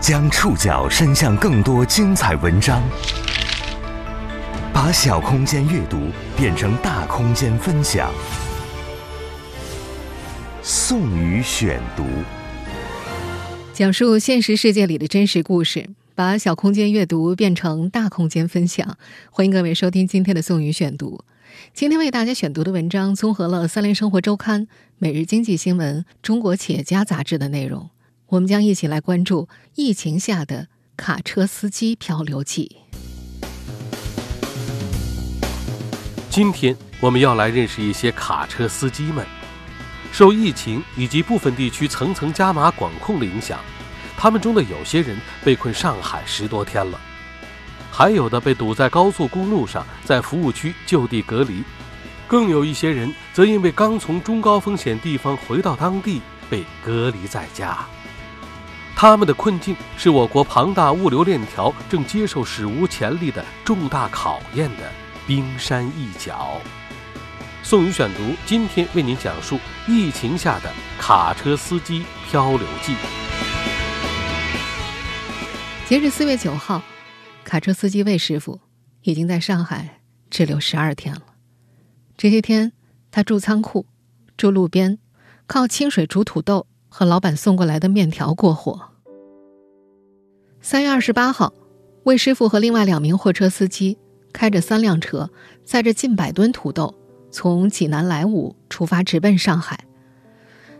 将触角伸向更多精彩文章，把小空间阅读变成大空间分享。宋宇选读，讲述现实世界里的真实故事，把小空间阅读变成大空间分享。欢迎各位收听今天的宋宇选读。今天为大家选读的文章综合了《三联生活周刊》、《每日经济新闻》、《中国企业家》杂志的内容。我们将一起来关注疫情下的卡车司机漂流记。今天我们要来认识一些卡车司机们。受疫情以及部分地区层层加码管控的影响，他们中的有些人被困上海十多天了，还有的被堵在高速公路上，在服务区就地隔离，更有一些人则因为刚从中高风险地方回到当地，被隔离在家。他们的困境是我国庞大物流链条正接受史无前例的重大考验的冰山一角。宋宇选读今天为您讲述疫情下的卡车司机漂流记。截至四月九号，卡车司机魏师傅已经在上海滞留十二天了。这些天，他住仓库，住路边，靠清水煮土豆。和老板送过来的面条过活。三月二十八号，魏师傅和另外两名货车司机开着三辆车，载着近百吨土豆，从济南莱芜出发，直奔上海。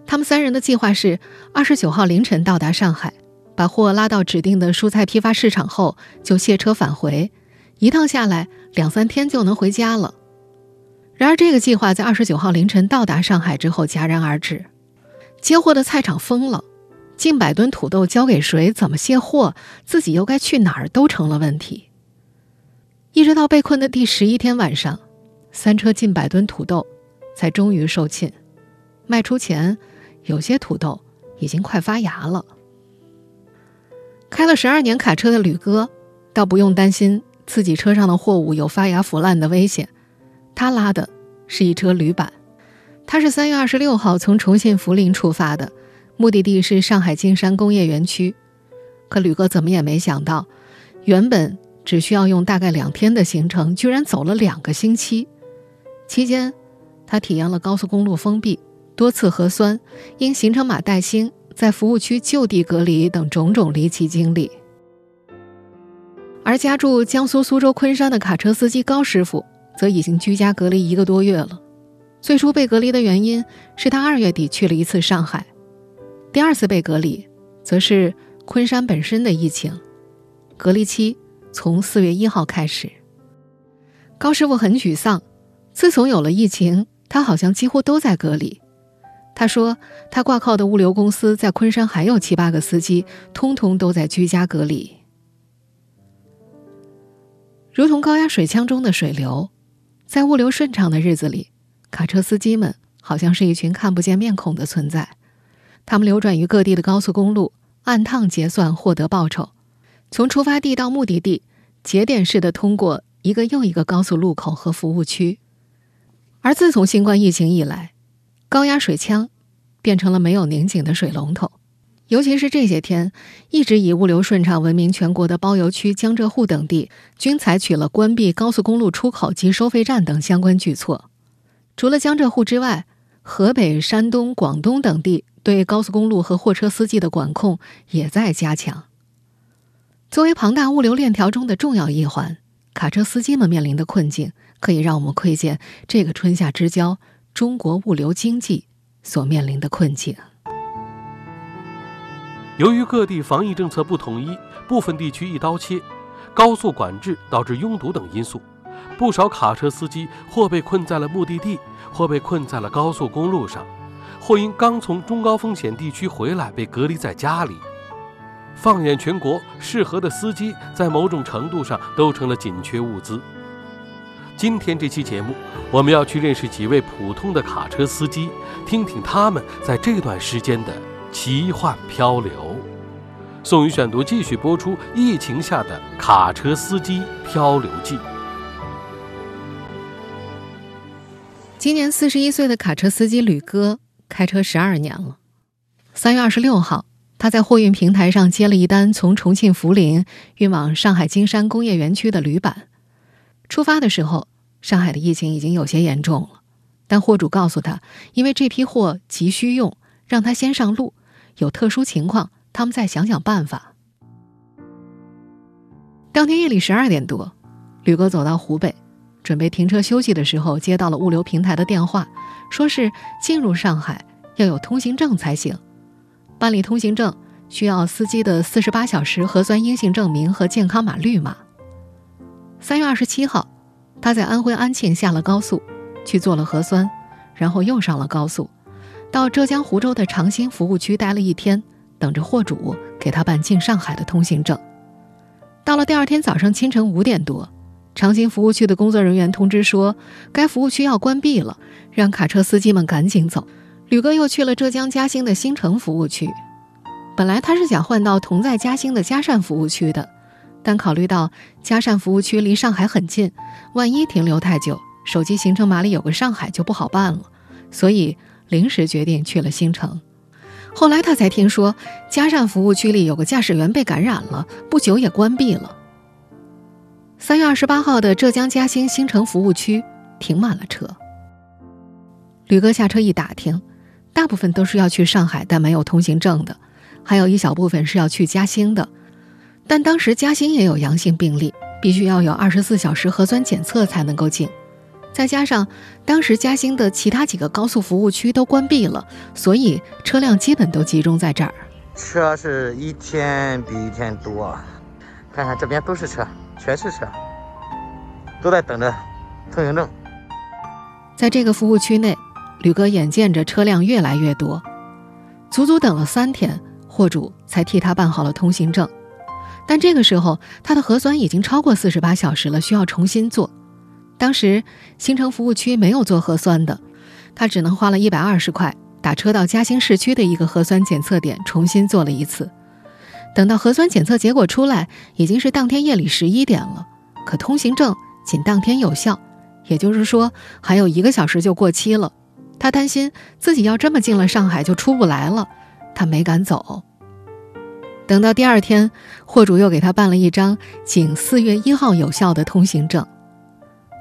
他们三人的计划是：二十九号凌晨到达上海，把货拉到指定的蔬菜批发市场后，就卸车返回。一趟下来两三天就能回家了。然而，这个计划在二十九号凌晨到达上海之后戛然而止。接货的菜场封了，近百吨土豆交给谁？怎么卸货？自己又该去哪儿？都成了问题。一直到被困的第十一天晚上，三车近百吨土豆才终于售罄。卖出前，有些土豆已经快发芽了。开了十二年卡车的吕哥，倒不用担心自己车上的货物有发芽腐烂的危险，他拉的是一车铝板。他是三月二十六号从重庆涪陵出发的，目的地是上海金山工业园区。可吕哥怎么也没想到，原本只需要用大概两天的行程，居然走了两个星期。期间，他体验了高速公路封闭、多次核酸、因行程码带星在服务区就地隔离等种种离奇经历。而家住江苏苏州昆山的卡车司机高师傅，则已经居家隔离一个多月了。最初被隔离的原因是他二月底去了一次上海，第二次被隔离，则是昆山本身的疫情，隔离期从四月一号开始。高师傅很沮丧，自从有了疫情，他好像几乎都在隔离。他说，他挂靠的物流公司在昆山还有七八个司机，通通都在居家隔离。如同高压水枪中的水流，在物流顺畅的日子里。卡车司机们好像是一群看不见面孔的存在，他们流转于各地的高速公路，按趟结算获得报酬。从出发地到目的地，节点式的通过一个又一个高速路口和服务区。而自从新冠疫情以来，高压水枪变成了没有拧紧的水龙头。尤其是这些天，一直以物流顺畅闻名全国的包邮区江浙沪等地，均采取了关闭高速公路出口及收费站等相关举措。除了江浙沪之外，河北、山东、广东等地对高速公路和货车司机的管控也在加强。作为庞大物流链条中的重要一环，卡车司机们面临的困境，可以让我们窥见这个春夏之交中国物流经济所面临的困境。由于各地防疫政策不统一，部分地区一刀切，高速管制导致拥堵等因素。不少卡车司机或被困在了目的地，或被困在了高速公路上，或因刚从中高风险地区回来被隔离在家里。放眼全国，适合的司机在某种程度上都成了紧缺物资。今天这期节目，我们要去认识几位普通的卡车司机，听听他们在这段时间的奇幻漂流。宋宇选读继续播出：疫情下的卡车司机漂流记。今年四十一岁的卡车司机吕哥开车十二年了。三月二十六号，他在货运平台上接了一单从重庆涪陵运往上海金山工业园区的铝板。出发的时候，上海的疫情已经有些严重了，但货主告诉他，因为这批货急需用，让他先上路。有特殊情况，他们再想想办法。当天夜里十二点多，吕哥走到湖北，准备停车休息的时候，接到了物流平台的电话，说是进入上海要有通行证才行。办理通行证需要司机的四十八小时核酸阴性证明和健康码绿码。三月二十七号，他在安徽安庆下了高速，去做了核酸，然后又上了高速，到浙江湖州的长兴服务区待了一天，等着货主给他办进上海的通行证。到了第二天早上清晨五点多，长兴服务区的工作人员通知说，该服务区要关闭了，让卡车司机们赶紧走。吕哥又去了浙江嘉兴的新城服务区，本来他是想换到同在嘉兴的嘉善服务区的。但考虑到嘉善服务区离上海很近，万一停留太久，手机行程码里有个上海就不好办了，所以临时决定去了新城。后来他才听说，嘉善服务区里有个驾驶员被感染了，不久也关闭了。三月二十八号的浙江嘉兴新城服务区停满了车。吕哥下车一打听，大部分都是要去上海但没有通行证的，还有一小部分是要去嘉兴的。但当时嘉兴也有阳性病例，必须要有二十四小时核酸检测才能够进。再加上当时嘉兴的其他几个高速服务区都关闭了，所以车辆基本都集中在这儿。车是一天比一天多，看看这边都是车，全是车，都在等着通行证。在这个服务区内，吕哥眼见着车辆越来越多，足足等了三天，货主才替他办好了通行证。但这个时候，他的核酸已经超过四十八小时了，需要重新做。当时新城服务区没有做核酸的，他只能花了一百二十块打车到嘉兴市区的一个核酸检测点重新做了一次。等到核酸检测结果出来，已经是当天夜里十一点了。可通行证仅当天有效，也就是说还有一个小时就过期了。他担心自己要这么进了上海就出不来了，他没敢走。等到第二天，货主又给他办了一张仅四月一号有效的通行证。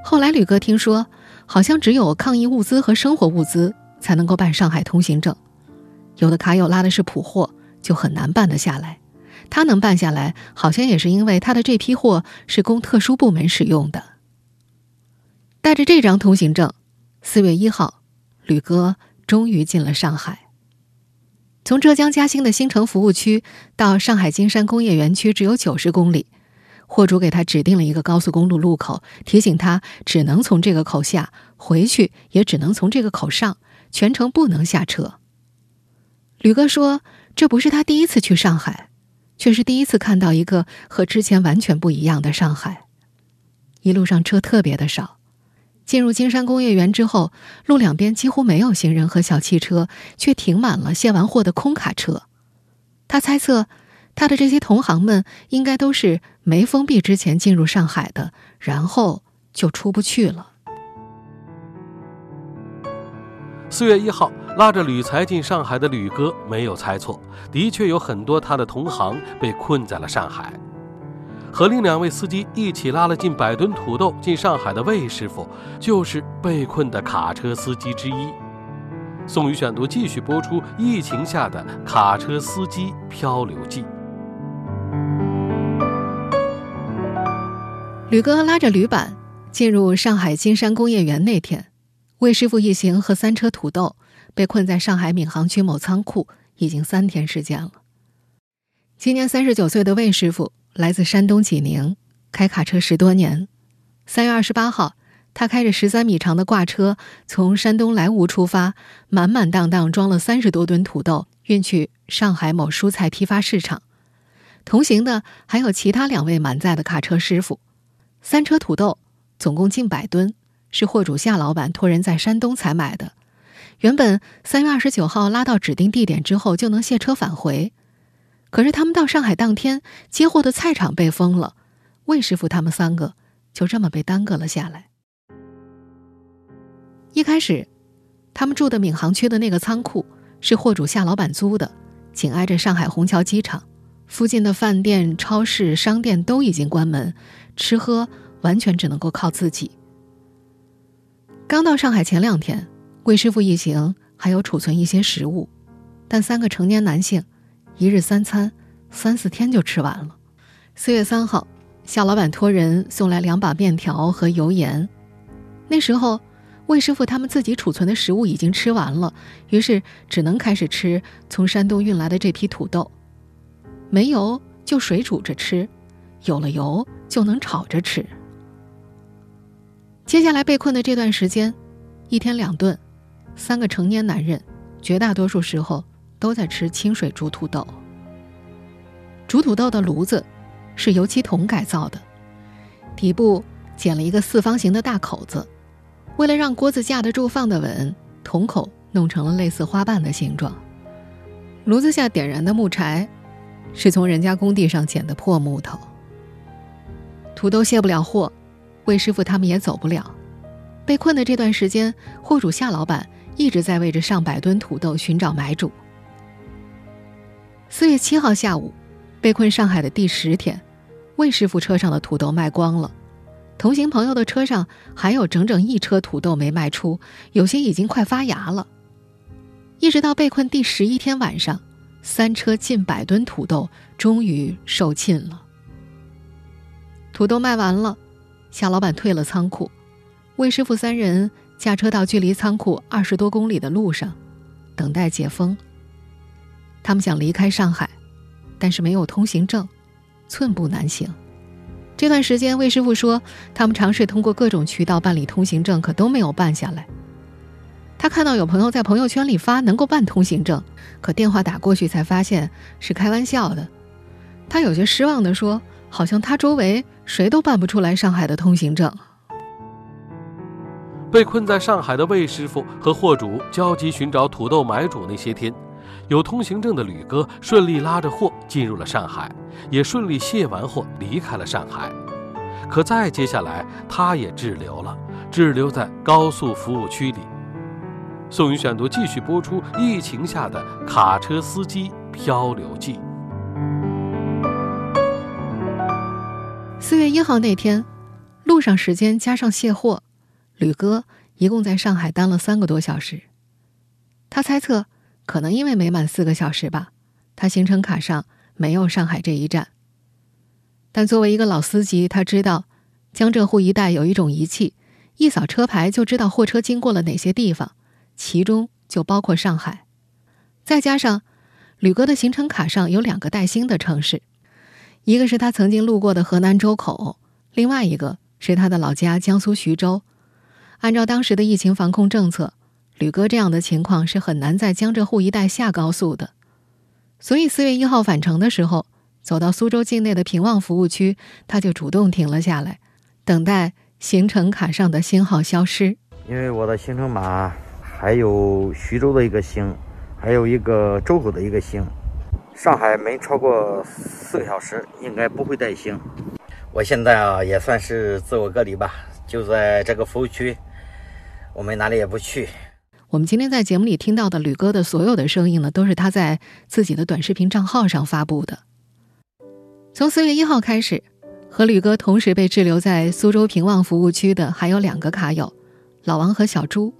后来吕哥听说，好像只有抗疫物资和生活物资才能够办上海通行证，有的卡友拉的是普货，就很难办得下来。他能办下来，好像也是因为他的这批货是供特殊部门使用的。带着这张通行证，四月一号，吕哥终于进了上海。从浙江嘉兴的新城服务区到上海金山工业园区只有九十公里，货主给他指定了一个高速公路路口，提醒他只能从这个口下，回去也只能从这个口上，全程不能下车。吕哥说：“这不是他第一次去上海，却是第一次看到一个和之前完全不一样的上海。一路上车特别的少。”进入金山工业园之后，路两边几乎没有行人和小汽车，却停满了卸完货的空卡车。他猜测，他的这些同行们应该都是没封闭之前进入上海的，然后就出不去了。四月一号，拉着铝材进上海的吕哥没有猜错，的确有很多他的同行被困在了上海。和另两位司机一起拉了近百吨土豆进上海的魏师傅，就是被困的卡车司机之一。宋宇选读继续播出疫情下的卡车司机漂流记。吕哥拉着铝板进入上海金山工业园那天，魏师傅一行和三车土豆被困在上海闵行区某仓库，已经三天时间了。今年三十九岁的魏师傅。来自山东济宁，开卡车十多年。三月二十八号，他开着十三米长的挂车从山东莱芜出发，满满当当装了三十多吨土豆，运去上海某蔬菜批发市场。同行的还有其他两位满载的卡车师傅。三车土豆总共近百吨，是货主夏老板托人在山东采买的。原本三月二十九号拉到指定地点之后就能卸车返回。可是他们到上海当天接货的菜场被封了，魏师傅他们三个就这么被耽搁了下来。一开始，他们住的闵行区的那个仓库是货主夏老板租的，紧挨着上海虹桥机场，附近的饭店、超市、商店都已经关门，吃喝完全只能够靠自己。刚到上海前两天，魏师傅一行还有储存一些食物，但三个成年男性，一日三餐，三四天就吃完了。四月三号，夏老板托人送来两把面条和油盐，那时候。魏师傅他们自己储存的食物已经吃完了，于是只能开始吃从山东运来的这批土豆。没油就水煮着吃，有了油就能炒着吃。接下来被困的这段时间，一天两顿，三个成年男人绝大多数时候都在吃清水煮土豆。煮土豆的炉子是油漆桶改造的，底部剪了一个四方形的大口子。为了让锅子架得住、放得稳，桶口弄成了类似花瓣的形状。炉子下点燃的木柴，是从人家工地上捡的破木头。土豆卸不了货，魏师傅他们也走不了。被困的这段时间，货主夏老板一直在为这上百吨土豆寻找买主。四月七号下午，被困上海的第十天，魏师傅车上的土豆卖光了。同行朋友的车上还有整整一车土豆没卖出，有些已经快发芽了。一直到被困第十一天晚上，三车近百吨土豆终于售罄了。土豆卖完了，夏老板退了仓库，魏师傅三人驾车到距离仓库二十多公里的路上，等待解封。他们想离开上海，但是没有通行证，寸步难行。这段时间，魏师傅说，他们尝试通过各种渠道办理通行证，可都没有办下来。他看到有朋友在朋友圈里发能够办通行证，可电话打过去才发现是开玩笑的。他有些失望地说：“好像他周围谁都办不出来上海的通行证。”被困在上海的魏师傅和货主焦急寻找土豆买主那些天。有通行证的吕哥顺利拉着货进入了上海，也顺利卸完货离开了上海。可再接下来，他也滞留了，滞留在高速服务区里。宋宇选读继续播出疫情下的卡车司机漂流记。四月一号那天，路上时间加上卸货，吕哥一共在上海待了三个多小时。他猜测。可能因为没满四个小时吧，他行程卡上没有上海这一站。但作为一个老司机，他知道江浙沪一带有一种仪器，一扫车牌就知道货车经过了哪些地方，其中就包括上海。再加上吕哥的行程卡上有两个带星的城市，一个是他曾经路过的河南周口，另外一个是他的老家江苏徐州。按照当时的疫情防控政策。吕哥这样的情况是很难在江浙沪一带下高速的，所以四月一号返程的时候，走到苏州境内的平望服务区，他就主动停了下来，等待行程卡上的星号消失。因为我的行程码还有徐州的一个星，还有一个周口的一个星，上海没超过四个小时，应该不会带星。我现在啊也算是自我隔离吧，就在这个服务区，我们哪里也不去。我们今天在节目里听到的吕哥的所有的声音呢，都是他在自己的短视频账号上发布的。从四月一号开始，和吕哥同时被滞留在苏州平望服务区的还有两个卡友，老王和小朱。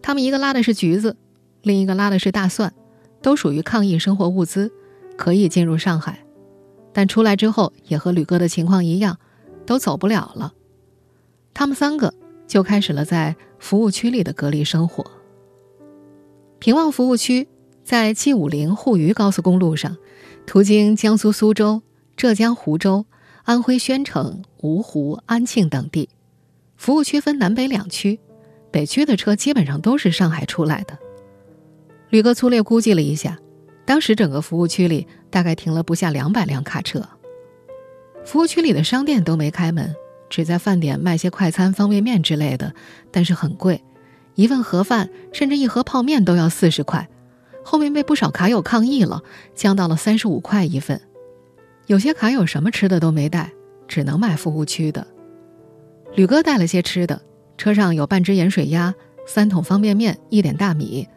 他们一个拉的是橘子，另一个拉的是大蒜，都属于抗疫生活物资，可以进入上海，但出来之后也和吕哥的情况一样，都走不了了。他们三个就开始了在服务区里的隔离生活。平望服务区在 G 五零沪渝高速公路上，途经江苏苏州、浙江湖州、安徽宣城、芜湖、安庆等地。服务区分南北两区，北区的车基本上都是上海出来的。吕哥粗略估计了一下，当时整个服务区里大概停了不下两百辆卡车。服务区里的商店都没开门，只在饭点卖些快餐、方便面之类的，但是很贵。一份盒饭，甚至一盒泡面都要四十块，后面被不少卡友抗议了，降到了三十五块一份。有些卡友什么吃的都没带，只能买服务区的。吕哥带了些吃的，车上有半只盐水鸭、三桶方便面、一点大米，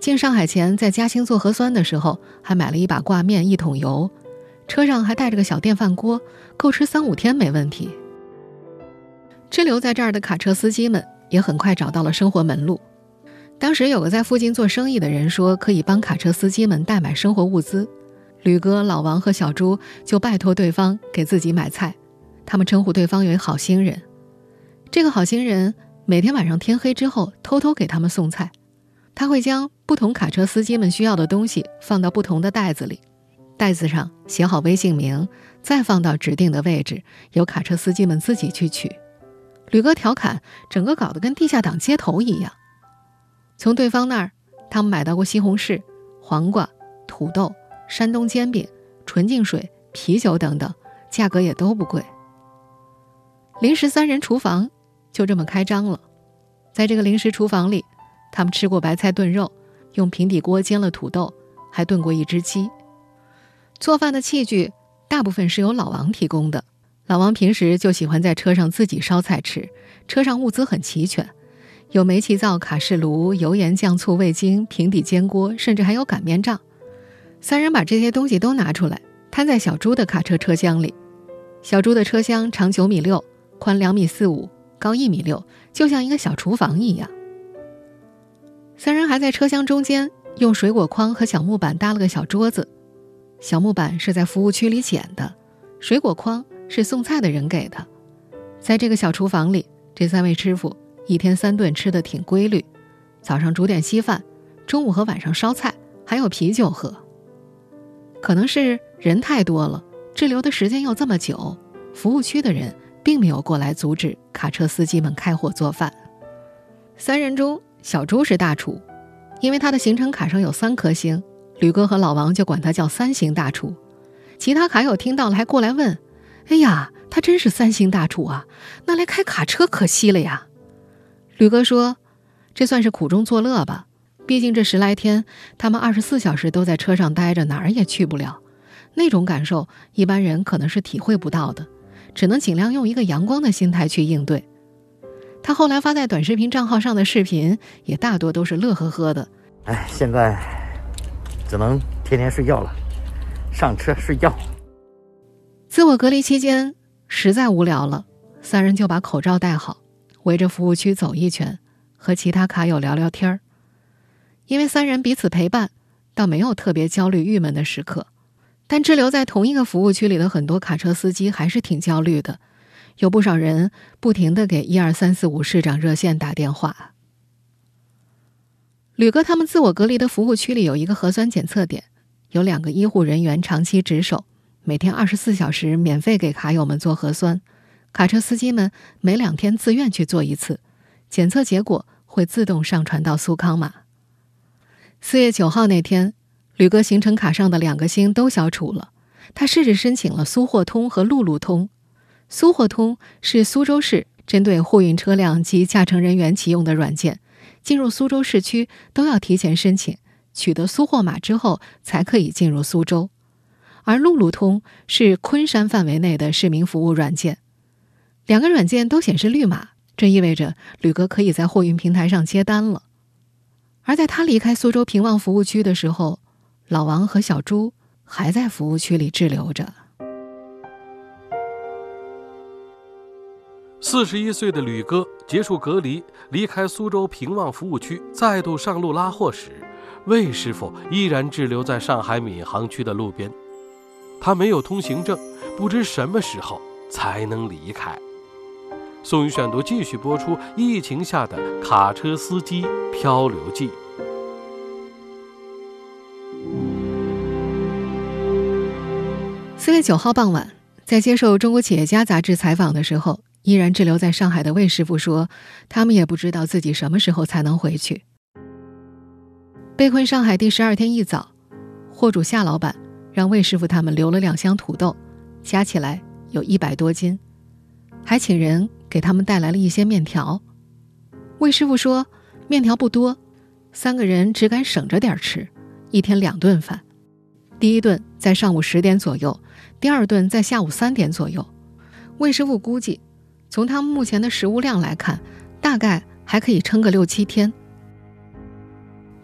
进上海前，在嘉兴做核酸的时候，还买了一把挂面、一桶油，车上还带着个小电饭锅，够吃三五天没问题。滞留在这儿的卡车司机们也很快找到了生活门路。当时有个在附近做生意的人说，可以帮卡车司机们代买生活物资。吕哥、老王和小朱就拜托对方给自己买菜，他们称呼对方为“好心人”。这个好心人每天晚上天黑之后偷偷给他们送菜。他会将不同卡车司机们需要的东西放到不同的袋子里，袋子上写好微信名，再放到指定的位置，由卡车司机们自己去取。吕哥调侃：“整个搞得跟地下党接头一样。”从对方那儿，他们买到过西红柿、黄瓜、土豆、山东煎饼、纯净水、啤酒等等，价格也都不贵。临时三人厨房就这么开张了，在这个临时厨房里。他们吃过白菜炖肉，用平底锅煎了土豆，还炖过一只鸡。做饭的器具大部分是由老王提供的。老王平时就喜欢在车上自己烧菜吃，车上物资很齐全，有煤气灶、卡式炉、油盐酱醋味精、平底煎锅，甚至还有擀面杖。三人把这些东西都拿出来，摊在小猪的卡车车厢里。小猪的车厢长九米六，宽两米四五，高一米六，就像一个小厨房一样。三人还在车厢中间用水果筐和小木板搭了个小桌子，小木板是在服务区里捡的，水果筐是送菜的人给的。在这个小厨房里，这三位师傅一天三顿吃的挺规律，早上煮点稀饭，中午和晚上烧菜，还有啤酒喝。可能是人太多了，滞留的时间又这么久，服务区的人并没有过来阻止卡车司机们开火做饭。三人中。小朱是大厨，因为他的行程卡上有三颗星，吕哥和老王就管他叫三星大厨。其他卡友听到了还过来问：“哎呀，他真是三星大厨啊？那来开卡车可惜了呀。”吕哥说：“这算是苦中作乐吧，毕竟这十来天他们二十四小时都在车上待着，哪儿也去不了，那种感受一般人可能是体会不到的，只能尽量用一个阳光的心态去应对。”他后来发在短视频账号上的视频也大多都是乐呵呵的。哎，现在只能天天睡觉了，上车睡觉。自我隔离期间实在无聊了，三人就把口罩戴好，围着服务区走一圈，和其他卡友聊聊天儿。因为三人彼此陪伴，倒没有特别焦虑郁闷的时刻。但滞留在同一个服务区里的很多卡车司机还是挺焦虑的。有不少人不停的给一二三四五市长热线打电话。吕哥他们自我隔离的服务区里有一个核酸检测点，有两个医护人员长期值守，每天二十四小时免费给卡友们做核酸。卡车司机们每两天自愿去做一次，检测结果会自动上传到苏康码。四月九号那天，吕哥行程卡上的两个星都消除了，他试着申请了苏货通和路路通。苏货通是苏州市针对货运车辆及驾乘人员启用的软件，进入苏州市区都要提前申请，取得苏货码之后才可以进入苏州。而路路通是昆山范围内的市民服务软件，两个软件都显示绿码，这意味着吕哥可以在货运平台上接单了。而在他离开苏州平望服务区的时候，老王和小朱还在服务区里滞留着。四十一岁的吕哥结束隔离，离开苏州平望服务区，再度上路拉货时，魏师傅依然滞留在上海闵行区的路边。他没有通行证，不知什么时候才能离开。宋宇选读继续播出：疫情下的卡车司机漂流记。四月九号傍晚，在接受《中国企业家》杂志采访的时候。依然滞留在上海的魏师傅说：“他们也不知道自己什么时候才能回去。”被困上海第十二天一早，货主夏老板让魏师傅他们留了两箱土豆，加起来有一百多斤，还请人给他们带来了一些面条。魏师傅说：“面条不多，三个人只敢省着点吃，一天两顿饭。第一顿在上午十点左右，第二顿在下午三点左右。”魏师傅估计。从他们目前的食物量来看，大概还可以撑个六七天。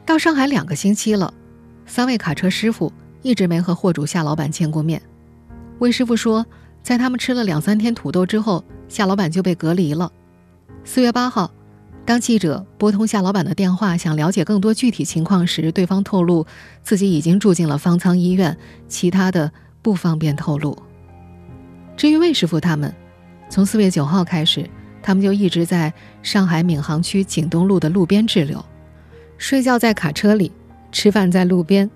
到上海两个星期了，三位卡车师傅一直没和货主夏老板见过面。魏师傅说，在他们吃了两三天土豆之后，夏老板就被隔离了。四月八号，当记者拨通夏老板的电话，想了解更多具体情况时，对方透露自己已经住进了方舱医院，其他的不方便透露。至于魏师傅他们，从四月九号开始，他们就一直在上海闵行区景东路的路边滞留。睡觉在卡车里，吃饭在路边，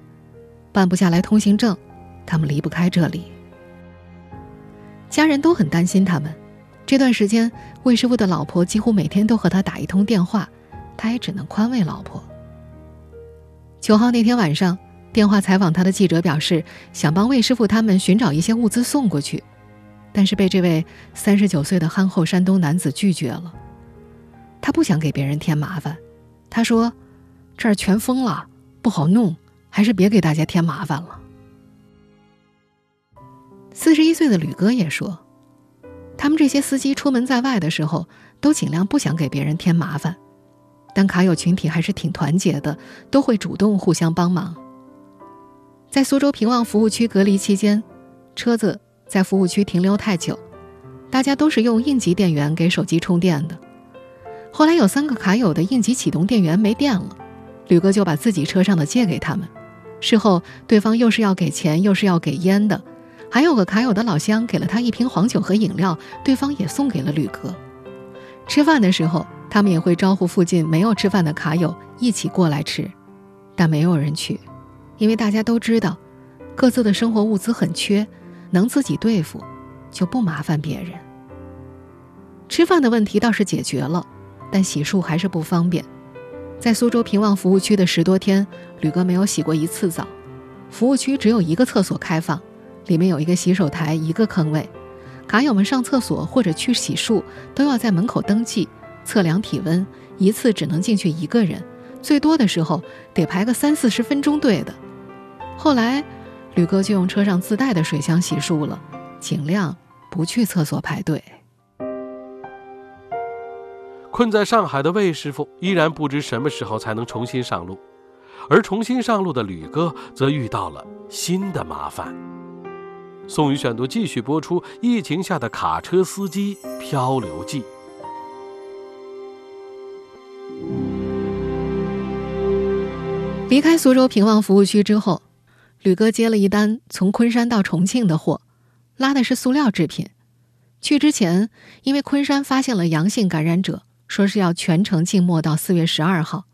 办不下来通行证，他们离不开这里。家人都很担心他们。这段时间，魏师傅的老婆几乎每天都和他打一通电话，他也只能宽慰老婆。九号那天晚上，电话采访他的记者表示，想帮魏师傅他们寻找一些物资送过去，但是被这位三十九岁的憨厚山东男子拒绝了。他不想给别人添麻烦，他说。这儿全封了，不好弄，还是别给大家添麻烦了。四十一岁的吕哥也说，他们这些司机出门在外的时候，都尽量不想给别人添麻烦，但卡友群体还是挺团结的，都会主动互相帮忙。在苏州平望服务区隔离期间，车子在服务区停留太久，大家都是用应急电源给手机充电的。后来有三个卡友的应急启动电源没电了。吕哥就把自己车上的借给他们，事后对方又是要给钱又是要给烟的，还有个卡友的老乡给了他一瓶黄酒和饮料，对方也送给了吕哥。吃饭的时候，他们也会招呼附近没有吃饭的卡友一起过来吃，但没有人去，因为大家都知道，各自的生活物资很缺，能自己对付，就不麻烦别人。吃饭的问题倒是解决了，但洗漱还是不方便。在苏州平望服务区的十多天，吕哥没有洗过一次澡。服务区只有一个厕所开放，里面有一个洗手台，一个坑位。卡友们上厕所或者去洗漱，都要在门口登记、测量体温，一次只能进去一个人，最多的时候得排个三四十分钟队的。后来，吕哥就用车上自带的水箱洗漱了，尽量不去厕所排队。困在上海的魏师傅依然不知什么时候才能重新上路，而重新上路的吕哥则遇到了新的麻烦。宋宇选读继续播出：疫情下的卡车司机漂流记。离开苏州平望服务区之后，吕哥接了一单从昆山到重庆的货，拉的是塑料制品。去之前，因为昆山发现了阳性感染者。说是要全程静默到四月十二号，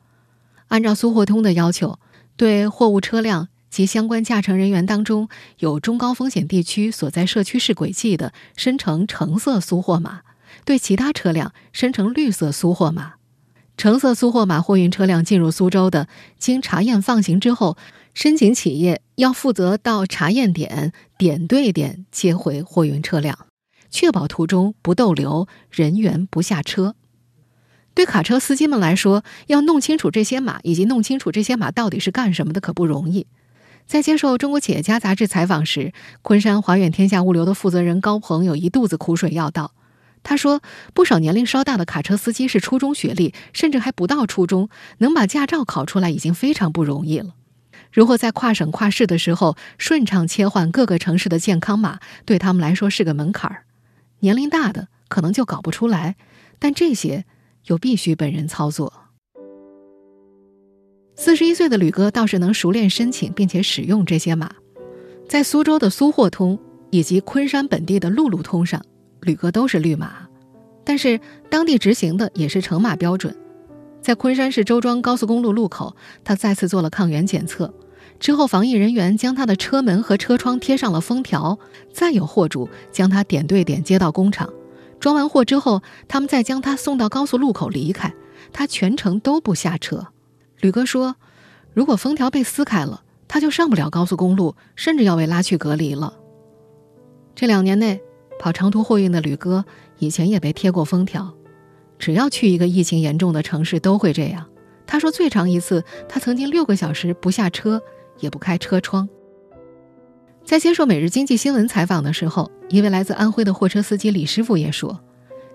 按照苏货通的要求，对货物车辆及相关驾乘人员当中有中高风险地区所在社区市轨迹的，申成橙色苏货码；对其他车辆申成绿色苏货码。橙色苏货码货运车辆进入苏州的，经查验放行之后，申请企业要负责到查验点点对点接回货运车辆，确保途中不逗留，人员不下车。对卡车司机们来说，要弄清楚这些码，以及弄清楚这些码到底是干什么的，可不容易。在接受《中国企业家》杂志采访时，昆山华远天下物流的负责人高鹏有一肚子苦水要道。他说：“不少年龄稍大的卡车司机是初中学历，甚至还不到初中，能把驾照考出来已经非常不容易了。如果在跨省跨市的时候顺畅切换各个城市的健康码，对他们来说是个门槛儿。年龄大的可能就搞不出来，但这些……”又必须本人操作。四十一岁的吕哥倒是能熟练申请并且使用这些码，在苏州的苏货通以及昆山本地的路路通上，吕哥都是绿码，但是当地执行的也是橙码标准。在昆山市周庄高速公路路口，他再次做了抗原检测，之后防疫人员将他的车门和车窗贴上了封条，再有货主将他点对点接到工厂。装完货之后，他们再将他送到高速路口离开，他全程都不下车。吕哥说：“如果封条被撕开了，他就上不了高速公路，甚至要被拉去隔离了。”这两年内，跑长途货运的吕哥以前也被贴过封条，只要去一个疫情严重的城市都会这样。他说，最长一次，他曾经六个小时不下车，也不开车窗。在接受《每日经济新闻》采访的时候，一位来自安徽的货车司机李师傅也说：“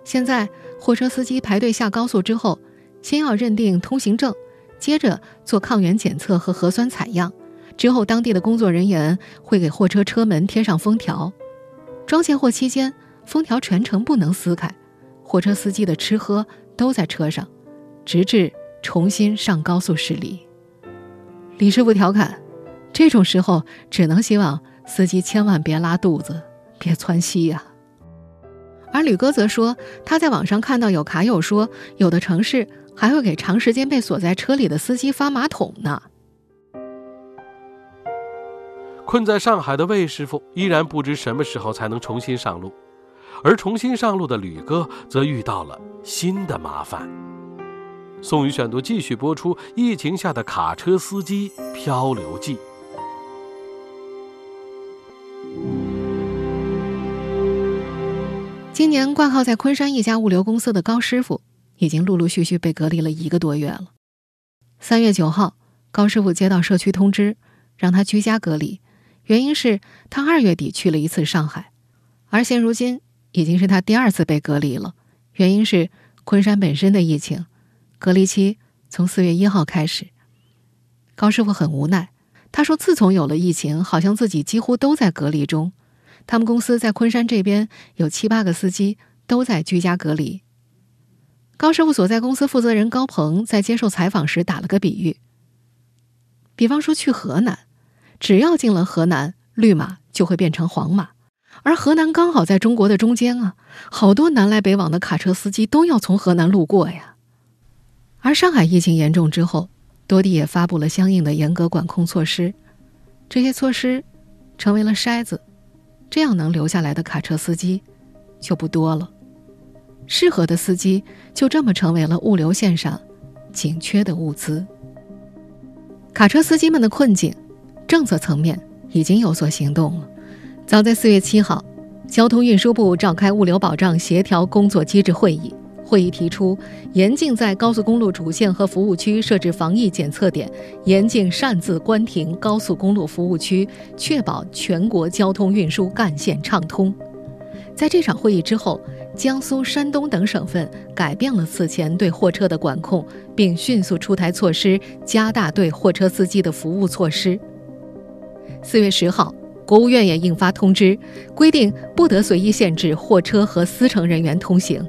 现在货车司机排队下高速之后，先要认定通行证，接着做抗原检测和核酸采样，之后当地的工作人员会给货车车门贴上封条。装卸货期间，封条全程不能撕开，货车司机的吃喝都在车上，直至重新上高速驶离。李师傅调侃：“这种时候只能希望司机千万别拉肚子，别窜稀呀。”而吕哥则说，他在网上看到有卡友说，有的城市还会给长时间被锁在车里的司机发马桶呢。困在上海的魏师傅依然不知什么时候才能重新上路，而重新上路的吕哥则遇到了新的麻烦。宋宇选读继续播出：疫情下的卡车司机漂流记。今年挂靠在昆山一家物流公司的高师傅，已经陆陆续续被隔离了一个多月了。三月九号，高师傅接到社区通知，让他居家隔离，原因是他二月底去了一次上海，而现如今已经是他第二次被隔离了，原因是昆山本身的疫情，隔离期从四月一号开始。高师傅很无奈，他说：“自从有了疫情，好像自己几乎都在隔离中。”他们公司在昆山这边有七八个司机都在居家隔离。高师傅所在公司负责人高鹏在接受采访时打了个比喻，比方说去河南，只要进了河南，绿码就会变成黄码，而河南刚好在中国的中间啊，好多南来北往的卡车司机都要从河南路过呀。而上海疫情严重之后，多地也发布了相应的严格管控措施，这些措施成为了筛子。这样能留下来的卡车司机就不多了，适合的司机就这么成为了物流线上紧缺的物资。卡车司机们的困境，政策层面已经有所行动了。早在四月七号，交通运输部召开物流保障协调工作机制会议。会议提出，严禁在高速公路主线和服务区设置防疫检测点，严禁擅自关停高速公路服务区，确保全国交通运输干线畅通。在这场会议之后，江苏、山东等省份改变了此前对货车的管控，并迅速出台措施，加大对货车司机的服务措施。四月十号，国务院也印发通知，规定不得随意限制货车和司乘人员通行。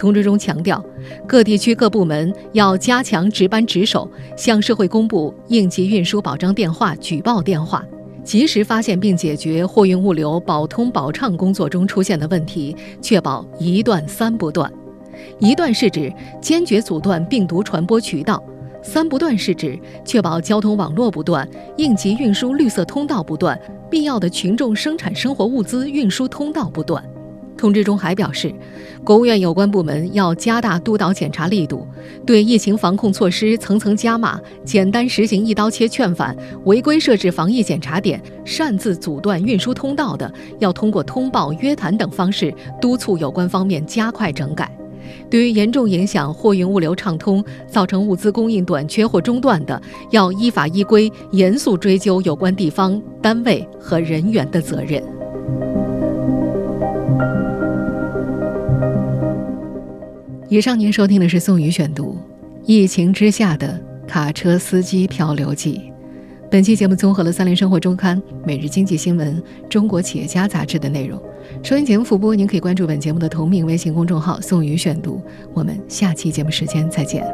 通知中强调，各地区各部门要加强值班值守，向社会公布应急运输保障电话、举报电话，及时发现并解决货运物流保通保畅工作中出现的问题，确保一断三不断。一断是指坚决阻断病毒传播渠道，三不断是指确保交通网络不断，应急运输绿色通道不断，必要的群众生产生活物资运输通道不断。通知中还表示，国务院有关部门要加大督导检查力度，对疫情防控措施层层加码，简单实行一刀切劝返，违规设置防疫检查点、擅自阻断运输通道的，要通过通报、约谈等方式督促有关方面加快整改。对于严重影响货运物流畅通、造成物资供应短缺或中断的，要依法依规严肃追究有关地方单位和人员的责任。以上您收听的是宋宇选读《疫情之下的卡车司机漂流记》。本期节目综合了《三联生活周刊》《每日经济新闻》《中国企业家》杂志的内容。收音节目复播，您可以关注本节目的同名微信公众号“宋宇选读”。我们下期节目时间再见。